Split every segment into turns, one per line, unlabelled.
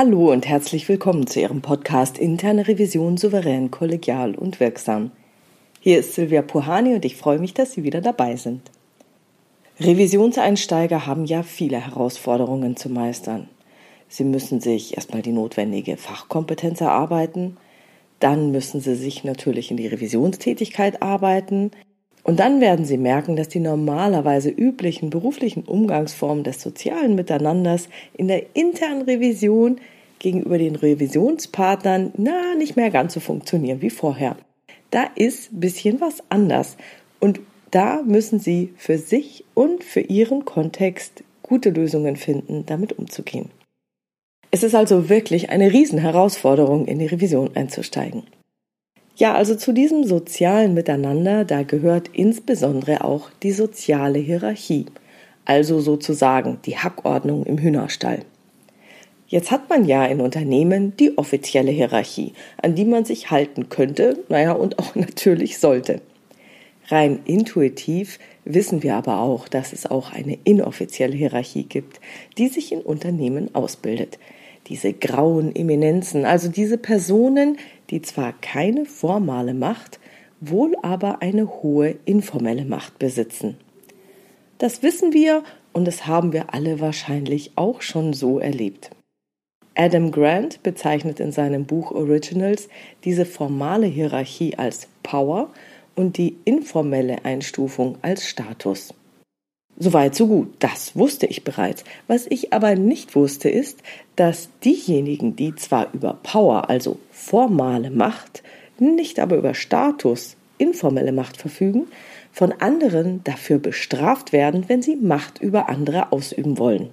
Hallo und herzlich willkommen zu Ihrem Podcast Interne Revision souverän, kollegial und wirksam. Hier ist Silvia Puhani und ich freue mich, dass Sie wieder dabei sind. Revisionseinsteiger haben ja viele Herausforderungen zu meistern. Sie müssen sich erstmal die notwendige Fachkompetenz erarbeiten, dann müssen sie sich natürlich in die Revisionstätigkeit arbeiten, und dann werden Sie merken, dass die normalerweise üblichen beruflichen Umgangsformen des sozialen Miteinanders in der internen Revision gegenüber den Revisionspartnern na nicht mehr ganz so funktionieren wie vorher. Da ist ein bisschen was anders und da müssen Sie für sich und für Ihren Kontext gute Lösungen finden, damit umzugehen. Es ist also wirklich eine Riesenherausforderung, in die Revision einzusteigen. Ja, also zu diesem sozialen Miteinander, da gehört insbesondere auch die soziale Hierarchie, also sozusagen die Hackordnung im Hühnerstall. Jetzt hat man ja in Unternehmen die offizielle Hierarchie, an die man sich halten könnte, naja, und auch natürlich sollte. Rein intuitiv wissen wir aber auch, dass es auch eine inoffizielle Hierarchie gibt, die sich in Unternehmen ausbildet. Diese grauen Eminenzen, also diese Personen, die zwar keine formale Macht, wohl aber eine hohe informelle Macht besitzen. Das wissen wir und das haben wir alle wahrscheinlich auch schon so erlebt. Adam Grant bezeichnet in seinem Buch Originals diese formale Hierarchie als Power und die informelle Einstufung als Status. Soweit, so gut. Das wusste ich bereits. Was ich aber nicht wusste, ist, dass diejenigen, die zwar über Power, also formale Macht, nicht aber über Status, informelle Macht verfügen, von anderen dafür bestraft werden, wenn sie Macht über andere ausüben wollen.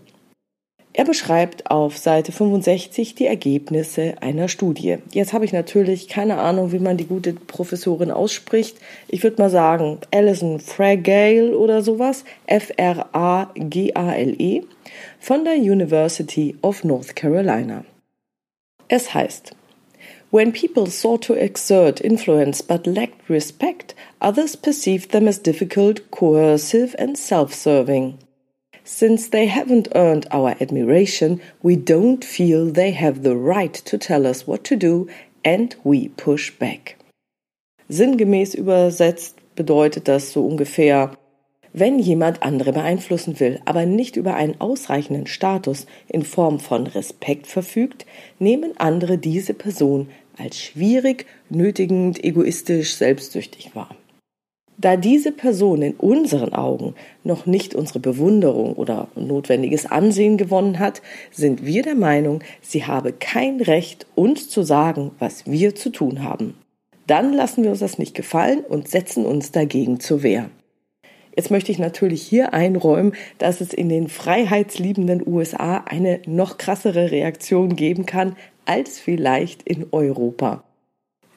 Er beschreibt auf Seite 65 die Ergebnisse einer Studie. Jetzt habe ich natürlich keine Ahnung, wie man die gute Professorin ausspricht. Ich würde mal sagen Alison Fragale oder sowas, F-R-A-G-A-L-E, von der University of North Carolina. Es heißt, When people sought to exert influence but lacked respect, others perceived them as difficult, coercive and self-serving. Since they haven't earned our admiration, we don't feel they have the right to tell us what to do and we push back. Sinngemäß übersetzt bedeutet das so ungefähr, wenn jemand andere beeinflussen will, aber nicht über einen ausreichenden Status in Form von Respekt verfügt, nehmen andere diese Person als schwierig, nötigend, egoistisch, selbstsüchtig wahr. Da diese Person in unseren Augen noch nicht unsere Bewunderung oder notwendiges Ansehen gewonnen hat, sind wir der Meinung, sie habe kein Recht, uns zu sagen, was wir zu tun haben. Dann lassen wir uns das nicht gefallen und setzen uns dagegen zur Wehr. Jetzt möchte ich natürlich hier einräumen, dass es in den freiheitsliebenden USA eine noch krassere Reaktion geben kann als vielleicht in Europa.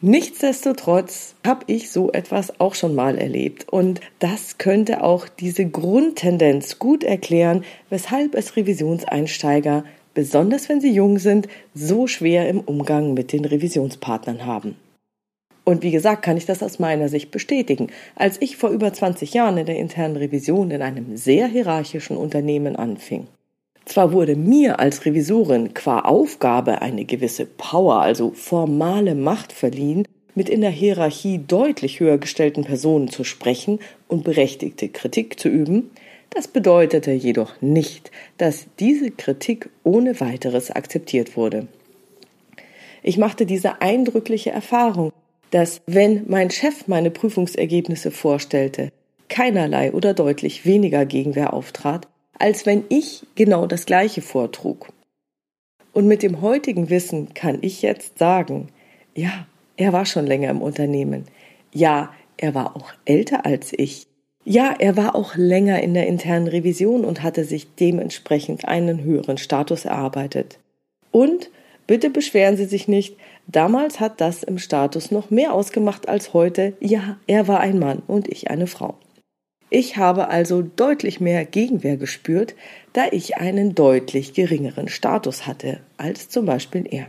Nichtsdestotrotz habe ich so etwas auch schon mal erlebt und das könnte auch diese Grundtendenz gut erklären, weshalb es Revisionseinsteiger, besonders wenn sie jung sind, so schwer im Umgang mit den Revisionspartnern haben. Und wie gesagt, kann ich das aus meiner Sicht bestätigen. Als ich vor über 20 Jahren in der internen Revision in einem sehr hierarchischen Unternehmen anfing, zwar wurde mir als Revisorin qua Aufgabe eine gewisse Power, also formale Macht verliehen, mit in der Hierarchie deutlich höher gestellten Personen zu sprechen und berechtigte Kritik zu üben, das bedeutete jedoch nicht, dass diese Kritik ohne weiteres akzeptiert wurde. Ich machte diese eindrückliche Erfahrung, dass wenn mein Chef meine Prüfungsergebnisse vorstellte, keinerlei oder deutlich weniger Gegenwehr auftrat, als wenn ich genau das Gleiche vortrug. Und mit dem heutigen Wissen kann ich jetzt sagen, ja, er war schon länger im Unternehmen. Ja, er war auch älter als ich. Ja, er war auch länger in der internen Revision und hatte sich dementsprechend einen höheren Status erarbeitet. Und bitte beschweren Sie sich nicht, damals hat das im Status noch mehr ausgemacht als heute. Ja, er war ein Mann und ich eine Frau. Ich habe also deutlich mehr Gegenwehr gespürt, da ich einen deutlich geringeren Status hatte als zum Beispiel er.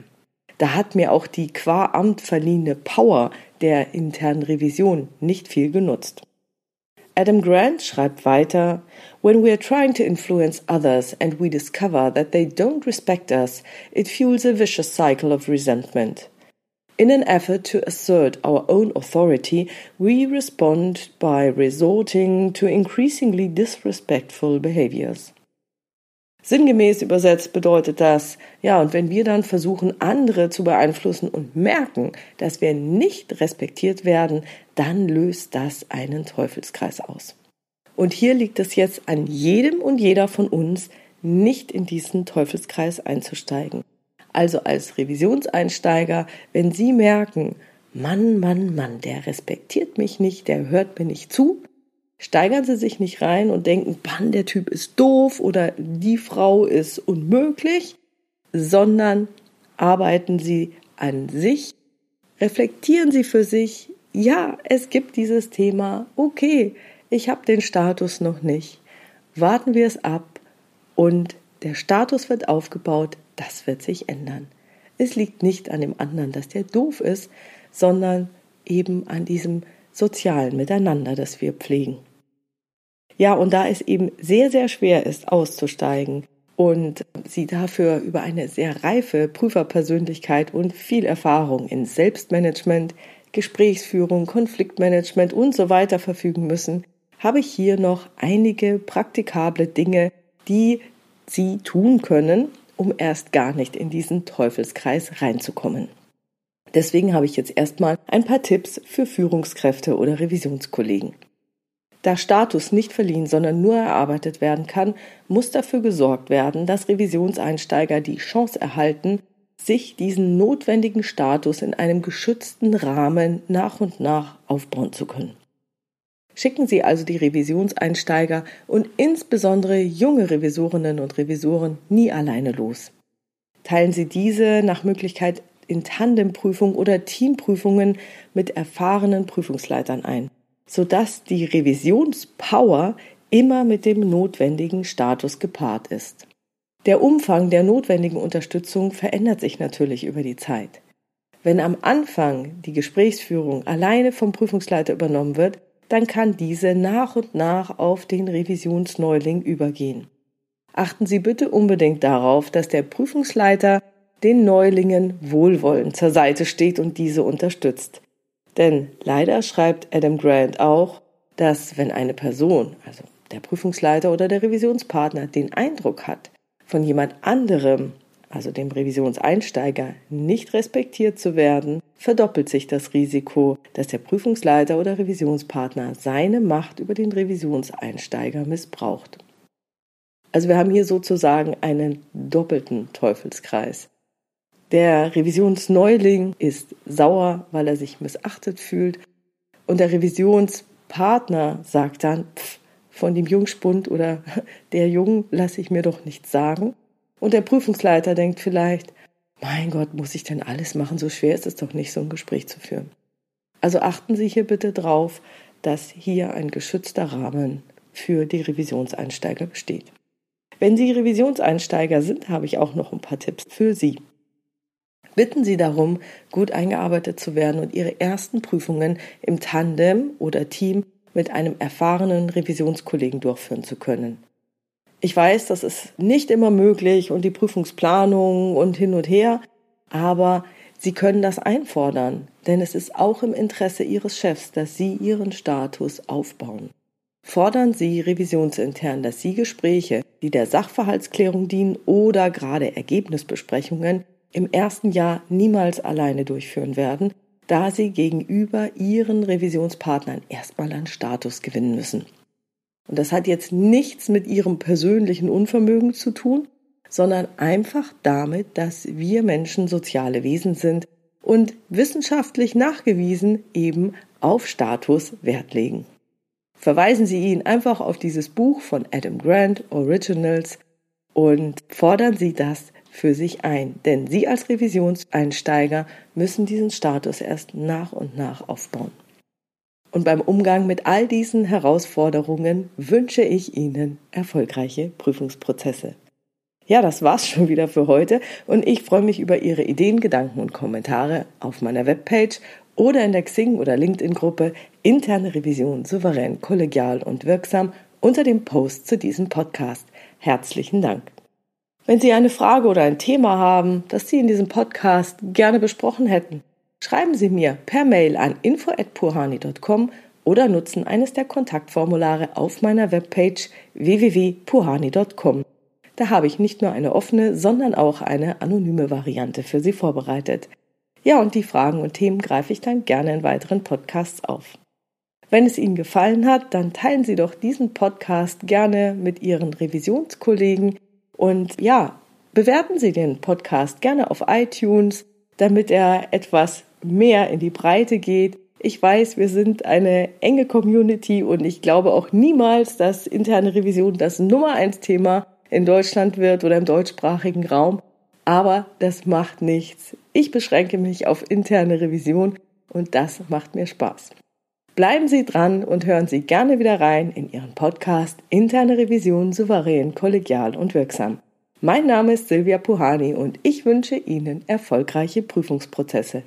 Da hat mir auch die qua Amt verliehene Power der internen Revision nicht viel genutzt. Adam Grant schreibt weiter, When we are trying to influence others and we discover that they don't respect us, it fuels a vicious cycle of resentment. In an effort to assert our own authority, we respond by resorting to increasingly disrespectful behaviors. Sinngemäß übersetzt bedeutet das, ja, und wenn wir dann versuchen, andere zu beeinflussen und merken, dass wir nicht respektiert werden, dann löst das einen Teufelskreis aus. Und hier liegt es jetzt an jedem und jeder von uns, nicht in diesen Teufelskreis einzusteigen. Also als Revisionseinsteiger, wenn Sie merken, Mann, Mann, Mann, der respektiert mich nicht, der hört mir nicht zu, steigern Sie sich nicht rein und denken, Mann, der Typ ist doof oder die Frau ist unmöglich, sondern arbeiten Sie an sich, reflektieren Sie für sich, ja, es gibt dieses Thema, okay, ich habe den Status noch nicht, warten wir es ab und der Status wird aufgebaut, das wird sich ändern. Es liegt nicht an dem anderen, dass der doof ist, sondern eben an diesem sozialen Miteinander, das wir pflegen. Ja, und da es eben sehr, sehr schwer ist, auszusteigen und sie dafür über eine sehr reife Prüferpersönlichkeit und viel Erfahrung in Selbstmanagement, Gesprächsführung, Konfliktmanagement und so weiter verfügen müssen, habe ich hier noch einige praktikable Dinge, die Sie tun können, um erst gar nicht in diesen Teufelskreis reinzukommen. Deswegen habe ich jetzt erstmal ein paar Tipps für Führungskräfte oder Revisionskollegen. Da Status nicht verliehen, sondern nur erarbeitet werden kann, muss dafür gesorgt werden, dass Revisionseinsteiger die Chance erhalten, sich diesen notwendigen Status in einem geschützten Rahmen nach und nach aufbauen zu können. Schicken Sie also die Revisionseinsteiger und insbesondere junge Revisorinnen und Revisoren nie alleine los. Teilen Sie diese nach Möglichkeit in Tandemprüfung oder Teamprüfungen mit erfahrenen Prüfungsleitern ein sodass die Revisionspower immer mit dem notwendigen Status gepaart ist. Der Umfang der notwendigen Unterstützung verändert sich natürlich über die Zeit. Wenn am Anfang die Gesprächsführung alleine vom Prüfungsleiter übernommen wird, dann kann diese nach und nach auf den Revisionsneuling übergehen. Achten Sie bitte unbedingt darauf, dass der Prüfungsleiter den Neulingen wohlwollend zur Seite steht und diese unterstützt. Denn leider schreibt Adam Grant auch, dass wenn eine Person, also der Prüfungsleiter oder der Revisionspartner, den Eindruck hat, von jemand anderem, also dem Revisionseinsteiger, nicht respektiert zu werden, verdoppelt sich das Risiko, dass der Prüfungsleiter oder Revisionspartner seine Macht über den Revisionseinsteiger missbraucht. Also wir haben hier sozusagen einen doppelten Teufelskreis. Der Revisionsneuling ist sauer, weil er sich missachtet fühlt. Und der Revisionspartner sagt dann, pff, von dem Jungspund oder der Jungen lasse ich mir doch nichts sagen. Und der Prüfungsleiter denkt vielleicht, mein Gott, muss ich denn alles machen? So schwer ist es doch nicht, so ein Gespräch zu führen. Also achten Sie hier bitte drauf, dass hier ein geschützter Rahmen für die Revisionseinsteiger besteht. Wenn Sie Revisionseinsteiger sind, habe ich auch noch ein paar Tipps für Sie bitten Sie darum, gut eingearbeitet zu werden und Ihre ersten Prüfungen im Tandem oder Team mit einem erfahrenen Revisionskollegen durchführen zu können. Ich weiß, das ist nicht immer möglich und die Prüfungsplanung und hin und her, aber Sie können das einfordern, denn es ist auch im Interesse Ihres Chefs, dass Sie Ihren Status aufbauen. Fordern Sie revisionsintern, dass Sie Gespräche, die der Sachverhaltsklärung dienen oder gerade Ergebnisbesprechungen im ersten Jahr niemals alleine durchführen werden, da sie gegenüber ihren Revisionspartnern erstmal an Status gewinnen müssen. Und das hat jetzt nichts mit ihrem persönlichen Unvermögen zu tun, sondern einfach damit, dass wir Menschen soziale Wesen sind und wissenschaftlich nachgewiesen eben auf Status Wert legen. Verweisen Sie ihn einfach auf dieses Buch von Adam Grant, Originals, und fordern Sie das für sich ein, denn Sie als Revisionseinsteiger müssen diesen Status erst nach und nach aufbauen. Und beim Umgang mit all diesen Herausforderungen wünsche ich Ihnen erfolgreiche Prüfungsprozesse. Ja, das war's schon wieder für heute und ich freue mich über Ihre Ideen, Gedanken und Kommentare auf meiner Webpage oder in der Xing oder LinkedIn Gruppe interne Revision souverän, kollegial und wirksam unter dem Post zu diesem Podcast. Herzlichen Dank. Wenn Sie eine Frage oder ein Thema haben, das Sie in diesem Podcast gerne besprochen hätten, schreiben Sie mir per Mail an info@puhani.com oder nutzen eines der Kontaktformulare auf meiner Webpage www.puhani.com. Da habe ich nicht nur eine offene, sondern auch eine anonyme Variante für Sie vorbereitet. Ja, und die Fragen und Themen greife ich dann gerne in weiteren Podcasts auf. Wenn es Ihnen gefallen hat, dann teilen Sie doch diesen Podcast gerne mit Ihren Revisionskollegen und ja, bewerten Sie den Podcast gerne auf iTunes, damit er etwas mehr in die Breite geht. Ich weiß, wir sind eine enge Community und ich glaube auch niemals, dass interne Revision das Nummer eins Thema in Deutschland wird oder im deutschsprachigen Raum. Aber das macht nichts. Ich beschränke mich auf interne Revision und das macht mir Spaß. Bleiben Sie dran und hören Sie gerne wieder rein in Ihren Podcast Interne Revision souverän, kollegial und wirksam. Mein Name ist Silvia Puhani und ich wünsche Ihnen erfolgreiche Prüfungsprozesse.